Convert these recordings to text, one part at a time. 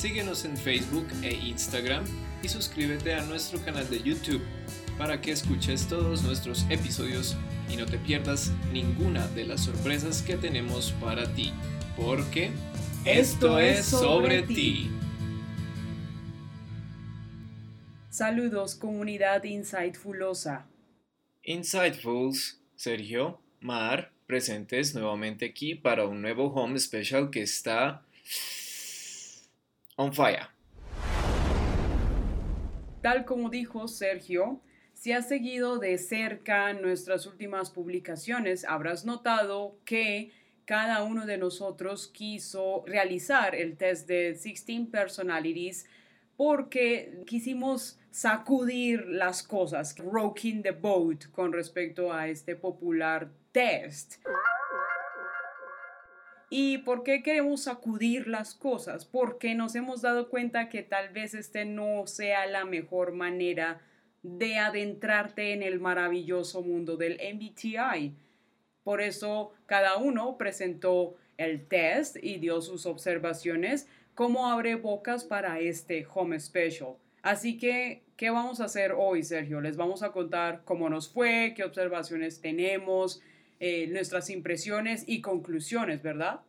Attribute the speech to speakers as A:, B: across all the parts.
A: Síguenos en Facebook e Instagram y suscríbete a nuestro canal de YouTube para que escuches todos nuestros episodios y no te pierdas ninguna de las sorpresas que tenemos para ti, porque esto, es sobre ti.
B: Saludos comunidad Insightfulosa.
A: Insightfuls, Sergio, Mar, presentes nuevamente aquí para un nuevo home special que está fire.
B: Tal como dijo Sergio, si has seguido de cerca nuestras últimas publicaciones, habrás notado que cada uno de nosotros quiso realizar el test de 16 personalities porque quisimos sacudir las cosas, rocking the boat con respecto a este popular test. ¿Y por qué queremos sacudir las cosas? Porque nos hemos dado cuenta que tal vez este no sea la mejor manera de adentrarte en el maravilloso mundo del MBTI. Por eso cada uno presentó el test y dio sus observaciones como abre bocas para este Home Special. Así que, ¿qué vamos a hacer hoy, Sergio? Les vamos a contar cómo nos fue, qué observaciones tenemos, eh, nuestras impresiones y conclusiones, ¿verdad?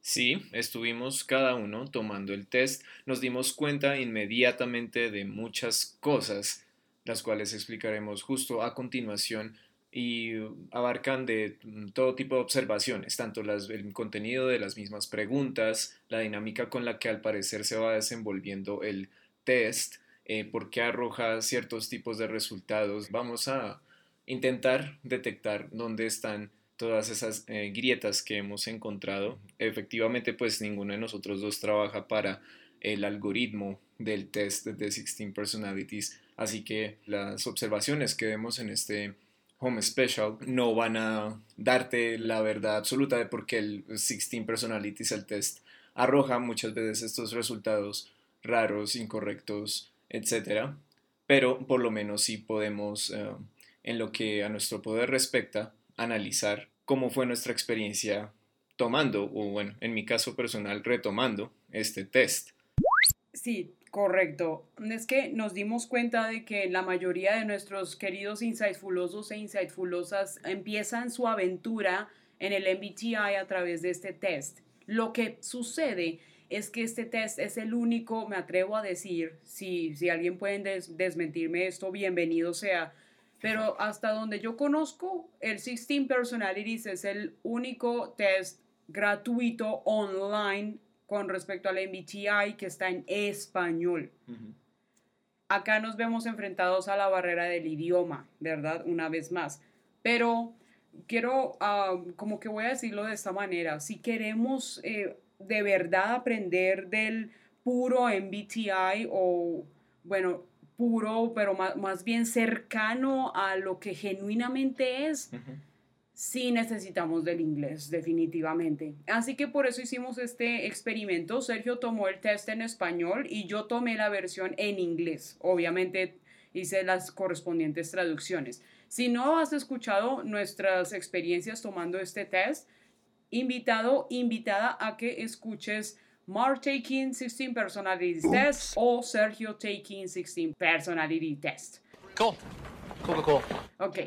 A: Sí, estuvimos cada uno tomando el test, nos dimos cuenta inmediatamente de muchas cosas, las cuales explicaremos justo a continuación y abarcan de todo tipo de observaciones, tanto las, el contenido de las mismas preguntas, la dinámica con la que al parecer se va desenvolviendo el test, eh, por qué arroja ciertos tipos de resultados. Vamos a intentar detectar dónde están todas esas eh, grietas que hemos encontrado. Efectivamente, pues ninguno de nosotros dos trabaja para el algoritmo del test de 16 personalities, así que las observaciones que vemos en este Home Special no van a darte la verdad absoluta de por qué el 16 personalities, el test, arroja muchas veces estos resultados raros, incorrectos, etc. Pero por lo menos sí podemos eh, en lo que a nuestro poder respecta, analizar cómo fue nuestra experiencia tomando, o bueno, en mi caso personal, retomando este test.
B: Sí, correcto. Es que nos dimos cuenta de que la mayoría de nuestros queridos insightfulosos e insightfulosas empiezan su aventura en el MBTI a través de este test. Lo que sucede es que este test es el único, me atrevo a decir, si, si alguien puede desmentirme esto, bienvenido sea, pero hasta donde yo conozco, el 16 Personalities es el único test gratuito online con respecto al MBTI que está en español. Acá nos vemos enfrentados a la barrera del idioma, ¿verdad? Una vez más. Pero quiero, ah, como que voy a decirlo de esta manera, si queremos eh, de verdad aprender del puro MBTI o, bueno, puro, pero más, bien cercano a lo que genuinamente es, sí necesitamos del inglés, definitivamente. Así que por eso hicimos este experimento. Sergio tomó el test en español y yo tomé la versión en inglés. Obviamente hice las correspondientes traducciones. Si no has escuchado nuestras experiencias tomando este test, invitado, invitada a que escuches Mark taking 16 personality test o Sergio taking 16 personality test.
A: Cool. Cool, cool.
B: Ok.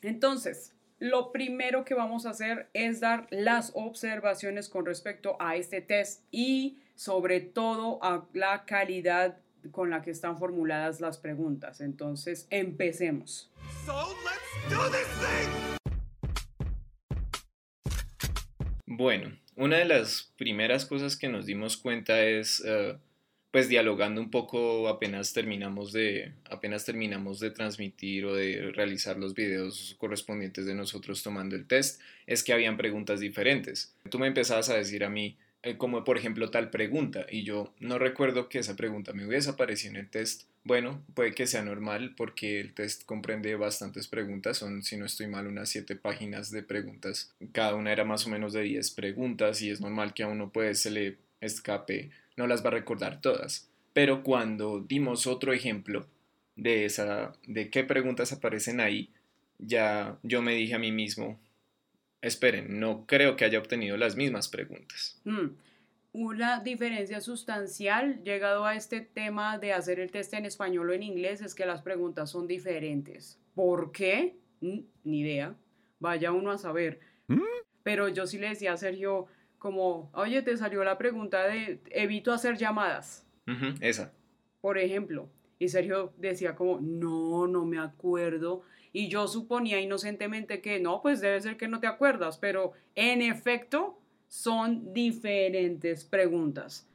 B: Entonces, lo primero que vamos a hacer es dar las observaciones con respecto a este test y sobre todo a la calidad con la que están formuladas las preguntas. Entonces, empecemos. So, let's do this thing.
A: Bueno, una de las primeras cosas que nos dimos cuenta es, eh, pues dialogando un poco apenas terminamos de, apenas terminamos de transmitir o de realizar los videos correspondientes de nosotros tomando el test, es que habían preguntas diferentes. Tú me empezabas a decir a mí eh, como por ejemplo tal pregunta, y yo no recuerdo que esa pregunta me hubiese aparecido en el test. Bueno, puede que sea normal porque el test comprende bastantes preguntas, son, si no estoy mal, unas siete páginas de preguntas. Cada una era más o menos de 10 preguntas y es normal que a uno pues se le escape, no las va a recordar todas. Pero cuando dimos otro ejemplo de, esa, de qué preguntas aparecen ahí, ya yo me dije a mí mismo, esperen, no creo que haya obtenido las mismas preguntas.
B: Mm, Una diferencia sustancial llegado a este tema de hacer el test en español o en inglés es que las preguntas son diferentes. ¿Por qué? Mm, Ni idea. Vaya uno a saber. Pero yo sí le decía a Sergio como, oye, te salió la pregunta de evito hacer llamadas,
A: esa.
B: por ejemplo. Y Sergio decía como, no, no me acuerdo. Y yo suponía inocentemente que no, pues debe ser que no te acuerdas, pero en efecto son diferentes preguntas.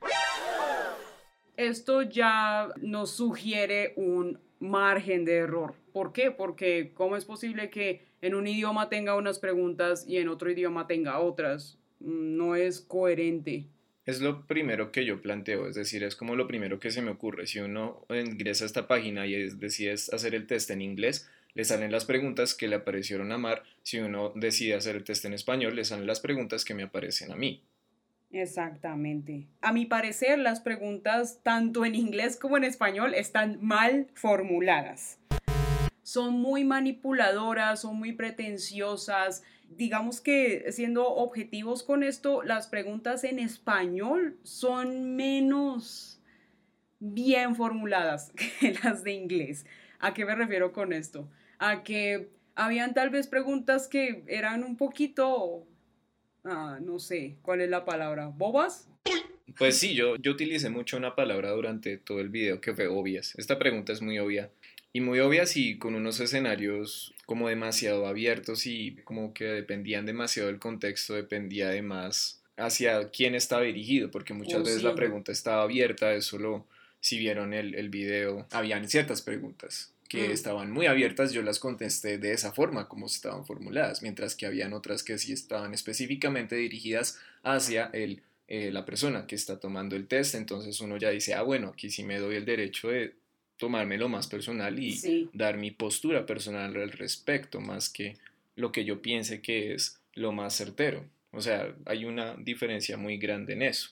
B: Esto ya nos sugiere un margen de error. ¿Por qué? Porque ¿cómo es posible que en un idioma tenga unas preguntas y en otro idioma tenga otras? Mm, No es coherente.
A: Es lo primero que yo planteo, es decir, es como lo primero que se me ocurre. Si uno ingresa a esta página y es- decide hacer el test en inglés, le salen las preguntas que le aparecieron a Mar. Si uno decide hacer el test en español, le salen las preguntas que me aparecen a mí.
B: Exactamente. A mi parecer, las preguntas, tanto en inglés como en español, están mal formuladas. Son muy manipuladoras, son muy pretenciosas. Digamos que siendo objetivos con esto, las preguntas en español son menos bien formuladas que las de inglés. ¿A qué me refiero con esto? A que habían tal vez preguntas que eran un poquito ah, no sé, ¿cuál es la palabra? ¿Bobas?
A: Pues sí, yo, yo utilicé mucho una palabra durante todo el video que fue obvias. Esta pregunta es muy obvia. Y muy obvias y con unos escenarios como demasiado abiertos y como que dependían demasiado del contexto, dependía de más hacia quién estaba dirigido, porque muchas
B: Oh,
A: veces
B: sí.
A: la pregunta estaba abierta, eso lo, si vieron el, el video, habían ciertas preguntas que
B: Mm.
A: estaban muy abiertas, yo las contesté de esa forma como estaban formuladas, mientras que habían otras que sí estaban específicamente dirigidas hacia el eh, la persona que está tomando el test, entonces uno ya dice, ah, bueno, aquí sí me doy el derecho de tomármelo más personal y
B: Sí.
A: dar mi postura personal al respecto, más que lo que yo piense que es lo más certero. O sea, hay una diferencia muy grande en eso.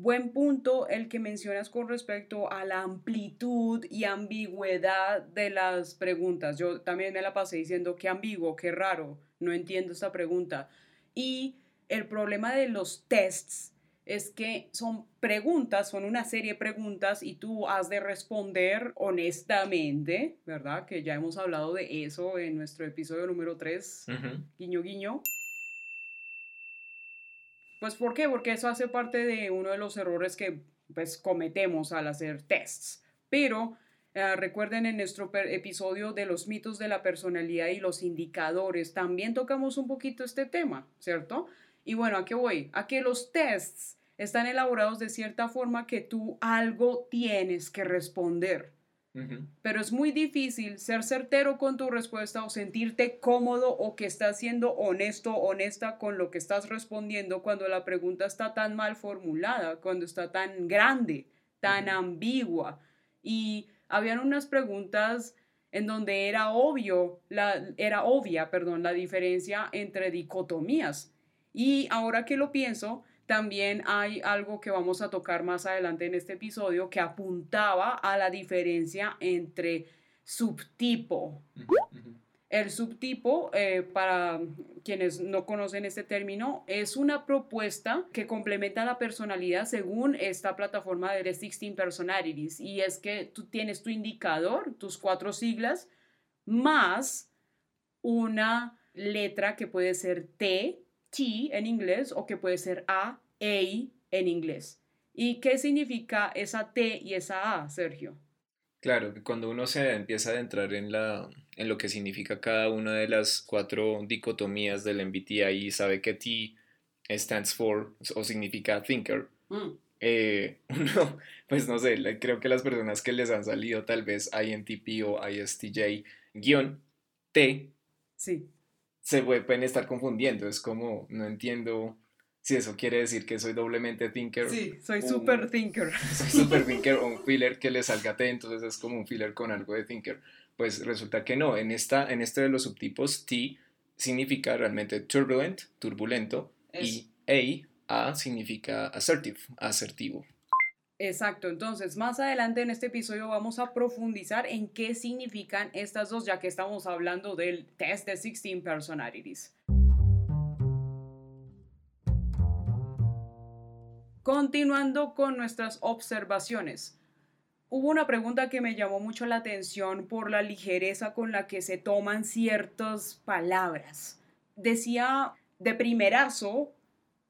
B: Buen punto el que mencionas con respecto a la amplitud y ambigüedad de las preguntas. Yo también me la pasé diciendo qué ambiguo, qué raro, no entiendo esta pregunta. Y el problema de los tests es que son preguntas, son una serie de preguntas y tú has de responder honestamente, ¿verdad? Que ya hemos hablado de eso en nuestro episodio número 3,
A: Ujú.
B: guiño, guiño. Pues ¿por qué? Porque eso hace parte de uno de los errores que pues cometemos al hacer tests. Pero eh, recuerden en nuestro episodio de los mitos de la personalidad y los indicadores, también tocamos un poquito este tema, ¿cierto? Y bueno, ¿a qué voy? A que los tests están elaborados de cierta forma que tú algo tienes que responder Pero es muy difícil ser certero con tu respuesta o sentirte cómodo o que estás siendo honesto, honesta con lo que estás respondiendo cuando la pregunta está tan mal formulada, cuando está tan grande, tan ambigua. Y habían unas preguntas en donde era obvio, la, era obvia, perdón, la diferencia entre dicotomías. Y ahora que lo pienso, también hay algo que vamos a tocar más adelante en este episodio que apuntaba a la diferencia entre subtipo. El subtipo, eh, para quienes no conocen este término, es una propuesta que complementa la personalidad según esta plataforma de The 16 Personalities. Y es que tú tienes tu indicador, tus cuatro siglas, más una letra que puede ser T, T en inglés, o que puede ser A, A en inglés. ¿Y qué significa esa T y esa A, Sergio?
A: Claro, que cuando uno se empieza a adentrar en la, en lo que significa cada una de las cuatro dicotomías del MBTI y sabe que T stands for o significa thinker,
B: Mm,
A: eh, uno, pues no sé, creo que las personas que les han salido tal vez INTP o ISTJ guion T
B: sí.
A: Se pue- pueden estar confundiendo, es como no entiendo si eso quiere decir que soy doblemente thinker.
B: Sí, soy super thinker.
A: Soy super thinker o un filler que le salga T, entonces es como un filler con algo de thinker. Pues resulta que no, en, esta, en este de los subtipos T significa realmente turbulent, turbulento, y A, A significa assertive, asertivo.
B: Exacto, entonces más adelante en este episodio vamos a profundizar en qué significan estas dos, ya que estamos hablando del test de 16 personalities. Continuando con nuestras observaciones. Hubo una pregunta que me llamó mucho la atención por la ligereza con la que se toman ciertas palabras. Decía, de primerazo,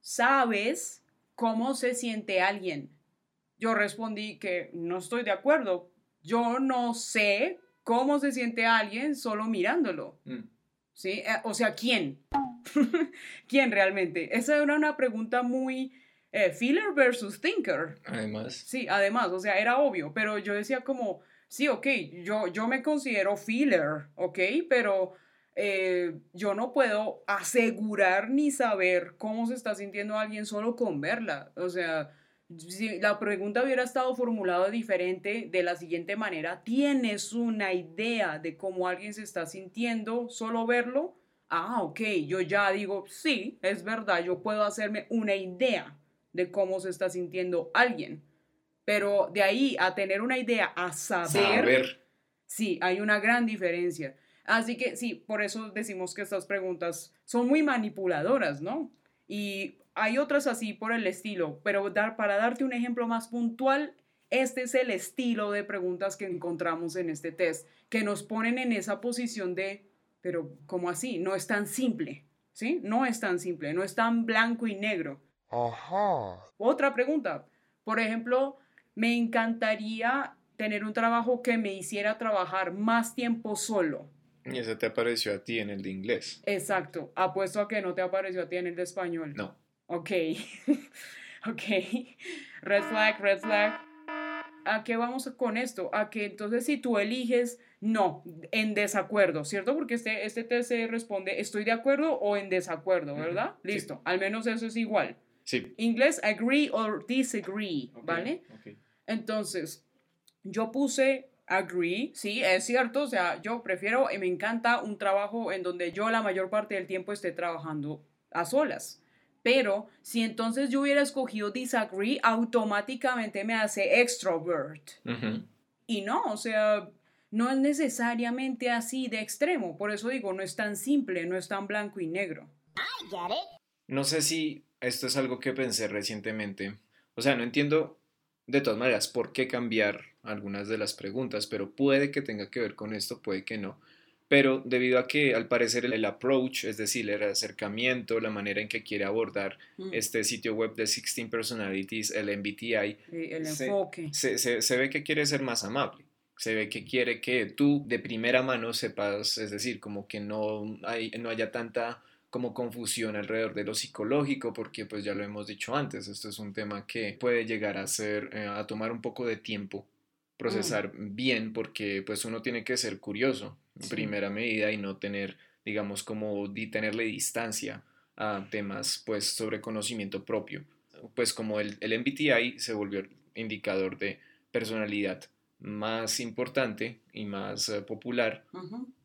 B: ¿sabes cómo se siente alguien? Yo respondí que no estoy de acuerdo. Yo no sé cómo se siente alguien solo mirándolo. Mm. ¿Sí? Eh, o sea, ¿quién? ¿Quién realmente? Esa era una pregunta muy eh, feeler versus thinker.
A: Además.
B: Sí, además, o sea, era obvio, pero yo decía como, sí, ok, yo, yo me considero feeler, ok, pero eh, yo no puedo asegurar ni saber cómo se está sintiendo alguien solo con verla. O sea, si la pregunta hubiera estado formulada diferente de la siguiente manera, ¿tienes una idea de cómo alguien se está sintiendo solo verlo? Ah, ok, yo ya digo, sí, es verdad, yo puedo hacerme una idea de cómo se está sintiendo alguien. Pero de ahí a tener una idea, a saber, sí, hay una gran diferencia. Así que sí, por eso decimos que estas preguntas son muy manipuladoras, ¿no? Y hay otras así por el estilo, pero dar, para darte un ejemplo más puntual, este es el estilo de preguntas que encontramos en este test, que nos ponen en esa posición de, pero ¿cómo así? No es tan simple, ¿sí? No es tan simple, no es tan blanco y negro. Ajá. Otra pregunta. Por ejemplo, me encantaría tener un trabajo que me hiciera trabajar más tiempo solo.
A: Y eso te apareció a ti en el de inglés.
B: Exacto. Apuesto a que no te apareció a ti en el de español.
A: No.
B: Ok. ok. Red flag, red flag. ¿A qué vamos con esto? A que entonces si tú eliges no, en desacuerdo, ¿cierto? Porque este, este test se responde estoy de acuerdo o en desacuerdo, ¿verdad? Listo. Al menos eso es igual. Inglés, agree or disagree, ¿vale? Entonces, yo puse agree, sí, es cierto, o sea, yo prefiero y me encanta un trabajo en donde yo la mayor parte del tiempo esté trabajando a solas. Pero si entonces yo hubiera escogido disagree, automáticamente me hace extrovert. Y no, o sea, no es necesariamente así de extremo. Por eso digo, no es tan simple, no es tan blanco y negro.
A: No sé si esto es algo que pensé recientemente. O sea, no entiendo de todas maneras por qué cambiar algunas de las preguntas, pero puede que tenga que ver con esto, puede que no. Pero debido a que al parecer el, approach, es decir, el acercamiento, la manera en que quiere abordar mm. este sitio web de 16 Personalities, el MBTI,
B: el se, enfoque.
A: Se, ve que quiere ser más amable. Se ve que quiere que tú de primera mano sepas, es decir, como que no, hay, no haya tanta como confusión alrededor de lo psicológico, porque pues ya lo hemos dicho antes, esto es un tema que puede llegar a ser, eh, a tomar un poco de tiempo procesar mm. bien, porque pues uno tiene que ser curioso en primera medida y no tener, digamos, como tenerle distancia a temas pues sobre conocimiento propio. Pues como el, el MBTI se volvió indicador de personalidad más importante y más eh, popular,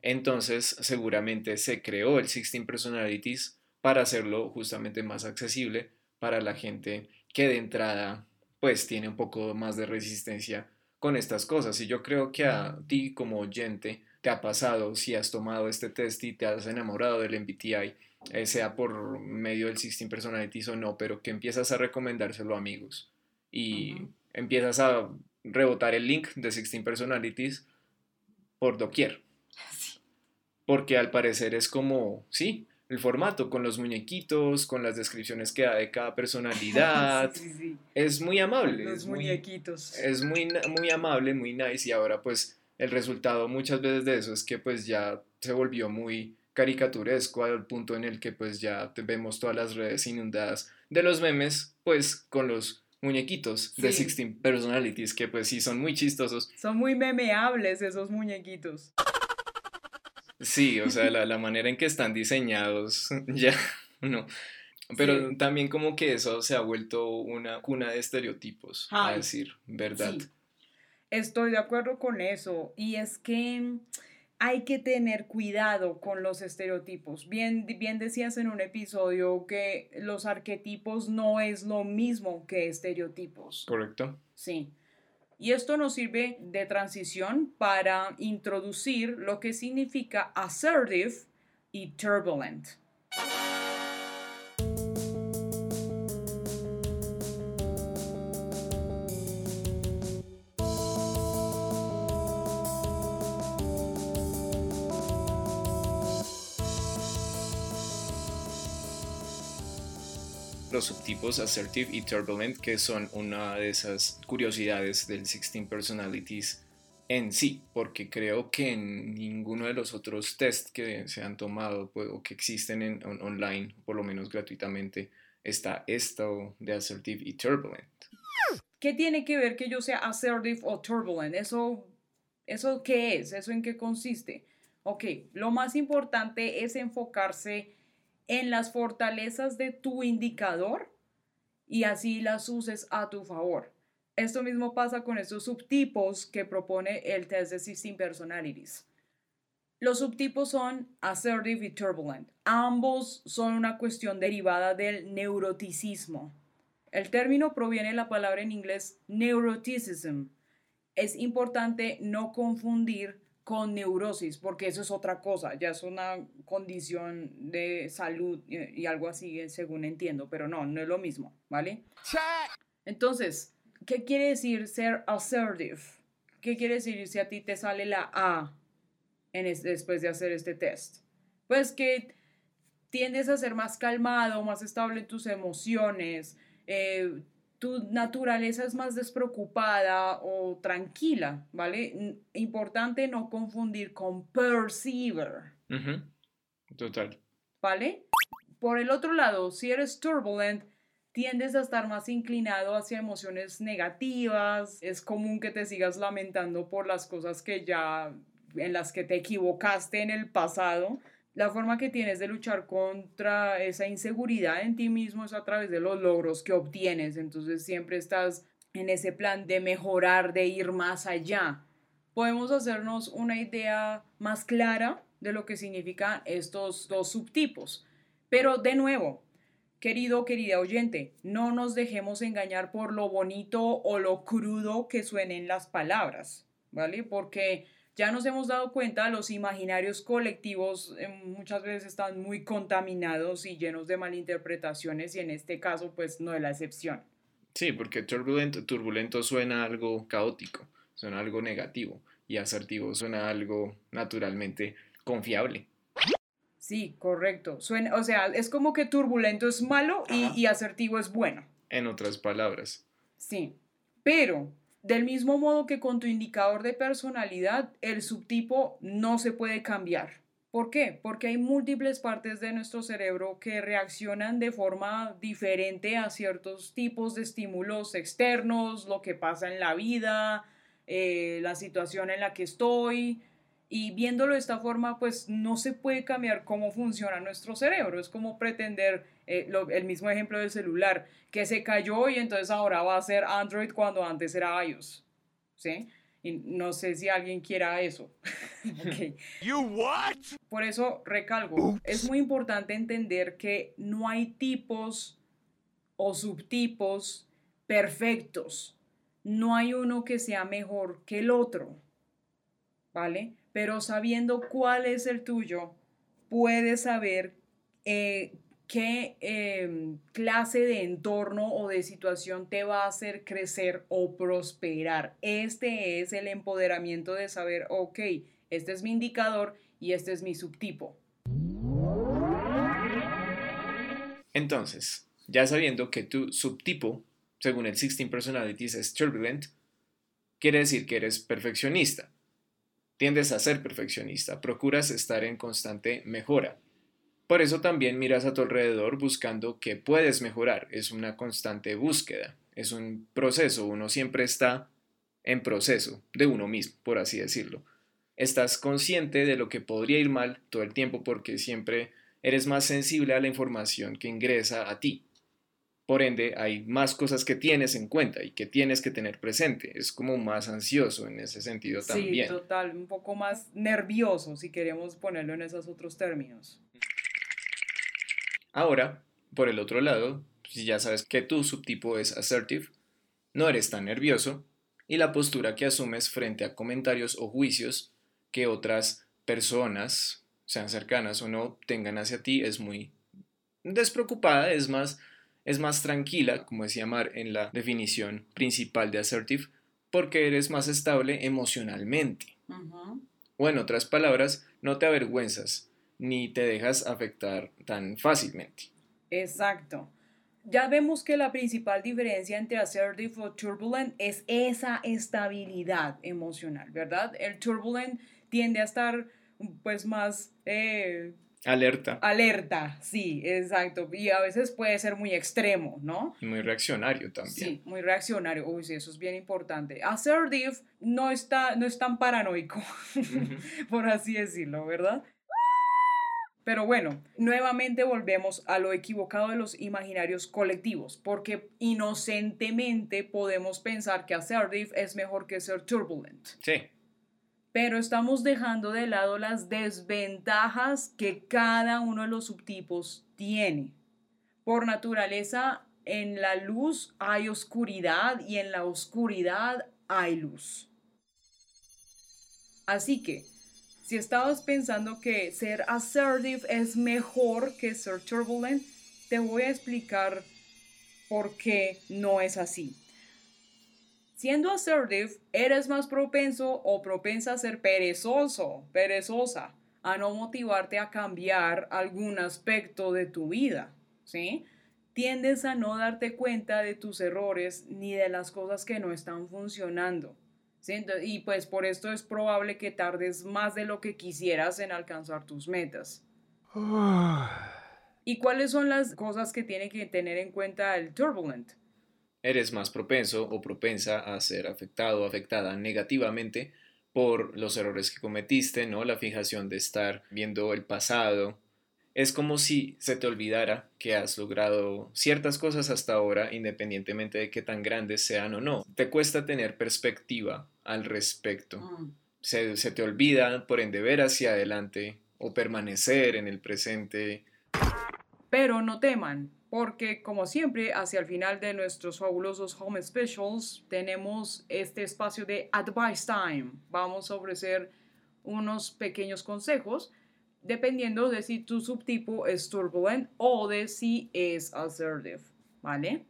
A: entonces seguramente se creó el 16 Personalities para hacerlo justamente más accesible para la gente que de entrada pues tiene un poco más de resistencia con estas cosas. Y yo creo que a ti como oyente te ha pasado si has tomado este test y te has enamorado del MBTI, eh, sea por medio del 16 Personalities o no, pero que empiezas a recomendárselo a amigos y empiezas a rebotar el link de 16 Personalities por doquier. Porque al parecer es como, sí, el formato con los muñequitos, con las descripciones que da de cada personalidad. Es muy amable.
B: Los muñequitos.
A: es muy, muy amable, muy nice y ahora pues el resultado muchas veces de eso es que pues ya se volvió muy caricaturesco al punto en el que pues ya vemos todas las redes inundadas de los memes pues con los muñequitos de 16 Personalities que pues sí son muy chistosos.
B: Son muy memeables esos muñequitos.
A: Sí, o sea, la, manera en que están diseñados, ya, no. Pero también como que eso se ha vuelto una cuna de estereotipos, a decir verdad.
B: Estoy de acuerdo con eso. Y es que hay que tener cuidado con los estereotipos. Bien, bien decías en un episodio que los arquetipos no es lo mismo que estereotipos.
A: Correcto.
B: Sí. Y esto nos sirve de transición para introducir lo que significa assertive y turbulent.
A: Los subtipos assertive y turbulent, que son una de esas curiosidades del 16 Personalities en sí, porque creo que en ninguno de los otros test que se han tomado pues, o que existen en, online, por lo menos gratuitamente, está esto de assertive y turbulent.
B: ¿Qué tiene que ver que yo sea assertive o turbulent? ¿Eso, eso qué es? ¿Eso en qué consiste? Ok, lo más importante es enfocarse en las fortalezas de tu indicador y así las uses a tu favor. Esto mismo pasa con estos subtipos que propone el test de 16 Personalities. Los subtipos son assertive y turbulent. Ambos son una cuestión derivada del neuroticismo. El término proviene de la palabra en inglés neuroticism. Es importante no confundir con neurosis, porque eso es otra cosa, ya es una condición de salud y, algo así, según entiendo, pero no, no es lo mismo, ¿vale? Entonces, ¿qué quiere decir ser assertive? ¿Qué quiere decir si a ti te sale la A en después de hacer este test? Pues que tiendes a ser más calmado, más estable en tus emociones, eh, tu naturaleza es más despreocupada o tranquila, ¿vale? Importante no confundir con perceiver.
A: Total.
B: ¿Vale? Por el otro lado, si eres turbulent, tiendes a estar más inclinado hacia emociones negativas. Es común que te sigas lamentando por las cosas que ya en las que te equivocaste en el pasado la forma que tienes de luchar contra esa inseguridad en ti mismo es a través de los logros que obtienes. Entonces siempre estás en ese plan de mejorar, de ir más allá. Podemos hacernos una idea más clara de lo que significan estos dos subtipos. Pero de nuevo, querido, querida oyente, no nos dejemos engañar por lo bonito o lo crudo que suenen las palabras, ¿vale? Porque ya nos hemos dado cuenta, los imaginarios colectivos eh, muchas veces están muy contaminados y llenos de malinterpretaciones y en este caso pues no es la excepción.
A: Sí, porque turbulento, turbulento suena algo caótico, suena algo negativo y asertivo suena algo naturalmente confiable.
B: Sí, correcto. Suena, o sea, es como que turbulento es malo y, y asertivo es bueno.
A: En otras palabras.
B: Sí, pero del mismo modo que con tu indicador de personalidad, el subtipo no se puede cambiar. ¿Por qué? Porque hay múltiples partes de nuestro cerebro que reaccionan de forma diferente a ciertos tipos de estímulos externos, lo que pasa en la vida, eh, la situación en la que estoy, y viéndolo de esta forma, pues no se puede cambiar cómo funciona nuestro cerebro. Es como pretender, eh, el mismo ejemplo del celular, que se cayó y entonces ahora va a ser Android cuando antes era iOS. ¿Sí? Y no sé si alguien quiera eso. Por eso recalgo, es muy importante entender que no hay tipos o subtipos perfectos. No hay uno que sea mejor que el otro. ¿Vale? Pero sabiendo cuál es el tuyo, puedes saber eh, qué em, clase de entorno o de situación te va a hacer crecer o prosperar. Este es el empoderamiento de saber, ok, este es mi indicador y este es mi subtipo.
A: Entonces, ya sabiendo que tu subtipo, según el 16 Personalities, es turbulent, quiere decir que eres perfeccionista Tiendes a ser perfeccionista, procuras estar en constante mejora. Por eso también miras a tu alrededor buscando que puedes mejorar. Es una constante búsqueda, es un proceso, uno siempre está en proceso de uno mismo, por así decirlo. Estás consciente de lo que podría ir mal todo el tiempo porque siempre eres más sensible a la información que ingresa a ti. Por ende, hay más cosas que tienes en cuenta y que tienes que tener presente. Es como más ansioso en ese sentido también.
B: Sí, total, un poco más nervioso si queremos ponerlo en esos otros términos.
A: Ahora, por el otro lado, si ya sabes que tu subtipo es assertive, no eres tan nervioso y la postura que asumes frente a comentarios o juicios que otras personas, sean cercanas o no, tengan hacia ti es muy despreocupada, es más es más tranquila, como decía Mar en la definición principal de assertive, porque eres más estable emocionalmente. O en otras palabras, no te avergüenzas ni te dejas afectar tan fácilmente.
B: Exacto. Ya vemos que la principal diferencia entre assertive o turbulent es esa estabilidad emocional, ¿verdad? El turbulent tiende a estar pues más eh,
A: Alerta.
B: Alerta, sí, exacto. Y a veces puede ser muy extremo, ¿no?
A: Y muy reaccionario también.
B: Sí, muy reaccionario. Uy, sí, eso es bien importante. Assertive no, está, no es tan paranoico, por así decirlo, ¿verdad? Pero bueno, nuevamente volvemos a lo equivocado de los imaginarios colectivos, porque inocentemente podemos pensar que assertive es mejor que ser turbulent.
A: Sí
B: pero estamos dejando de lado las desventajas que cada uno de los subtipos tiene. Por naturaleza, en la luz hay oscuridad y en la oscuridad hay luz. Así que, si estabas pensando que ser assertive es mejor que ser turbulent, te voy a explicar por qué no es así. Siendo assertive, eres más propenso o propensa a ser perezoso, perezosa, a no motivarte a cambiar algún aspecto de tu vida, ¿sí? Tiendes a no darte cuenta de tus errores ni de las cosas que no están funcionando. ¿sí? Y pues por esto es probable que tardes más de lo que quisieras en alcanzar tus metas. ¿Y cuáles son las cosas que tiene que tener en cuenta el turbulent?
A: Eres más propenso o propensa a ser afectado o afectada negativamente por los errores que cometiste, ¿no? La fijación de estar viendo el pasado. Es como si se te olvidara que has logrado ciertas cosas hasta ahora, independientemente de qué tan grandes sean o no. Te cuesta tener perspectiva al respecto. Mm. Se, se te olvida, por ende, ver hacia adelante o permanecer en el presente.
B: Pero no teman, porque como siempre, hacia el final de nuestros fabulosos Home Specials tenemos este espacio de Advice Time. Vamos a ofrecer unos pequeños consejos dependiendo de si tu subtipo es turbulent o de si es assertive, ¿vale?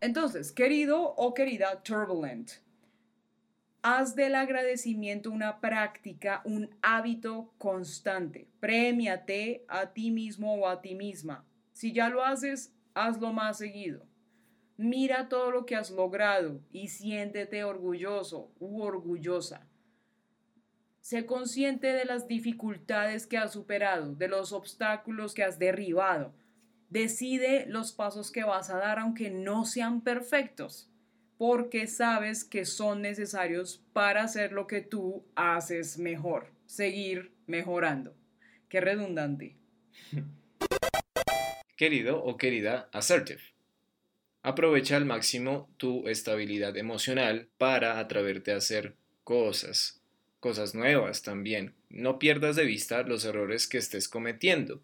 B: Entonces, querido o querida turbulent, Haz del agradecimiento una práctica, un hábito constante. Premiate a ti mismo o a ti misma. Si ya lo haces, hazlo más seguido. Mira todo lo que has logrado y siéntete orgulloso u orgullosa. Sé consciente de las dificultades que has superado, de los obstáculos que has derribado. Decide los pasos que vas a dar aunque no sean perfectos porque sabes que son necesarios para hacer lo que tú haces mejor, seguir mejorando. Qué redundante.
A: Querido o querida assertive. Aprovecha al máximo tu estabilidad emocional para atreverte a hacer cosas, cosas nuevas también. No pierdas de vista los errores que estés cometiendo.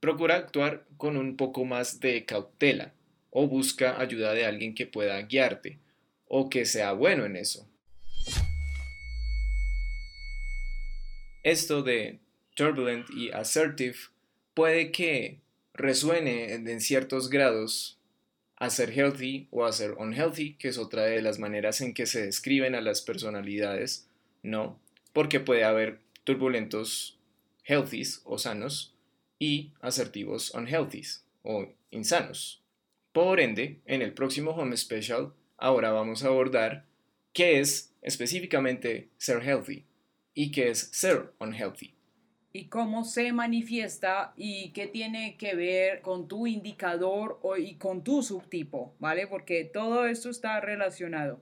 A: Procura actuar con un poco más de cautela, o busca ayuda de alguien que pueda guiarte o que sea bueno en eso. Esto de turbulent y assertive puede que resuene en ciertos grados a ser healthy o a ser unhealthy, que es otra de las maneras en que se describen a las personalidades, ¿no? Porque puede haber turbulentos healthies o sanos y asertivos unhealthies o insanos. Por ende, en el próximo Home Special, ahora vamos a abordar qué es específicamente ser healthy y qué es ser unhealthy.
B: Y cómo se manifiesta y qué tiene que ver con tu indicador y con tu subtipo, ¿vale? Porque todo esto está relacionado.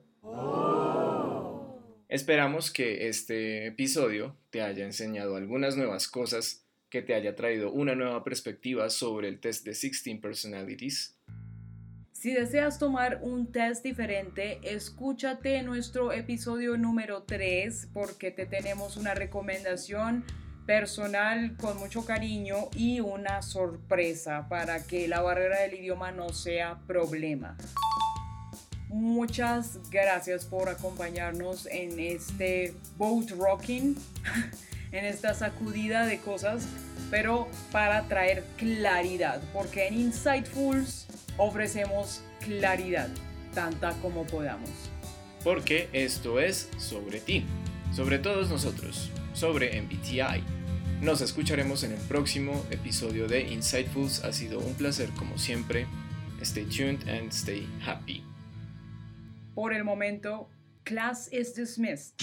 A: Esperamos que este episodio te haya enseñado algunas nuevas cosas, que te haya traído una nueva perspectiva sobre el test de 16 Personalities.
B: Si deseas tomar un test diferente, escúchate nuestro episodio número 3 porque te tenemos una recomendación personal con mucho cariño y una sorpresa para que la barrera del idioma no sea problema. Muchas gracias por acompañarnos en este boat rocking, en esta sacudida de cosas, pero para traer claridad, porque en Insightfuls ofrecemos claridad, tanta como podamos.
A: Porque esto es sobre ti, sobre todos nosotros, sobre MBTI. Nos escucharemos en el próximo episodio de Insightfuls. Ha sido un placer como siempre. Stay tuned and stay happy.
B: Por el momento, class is dismissed.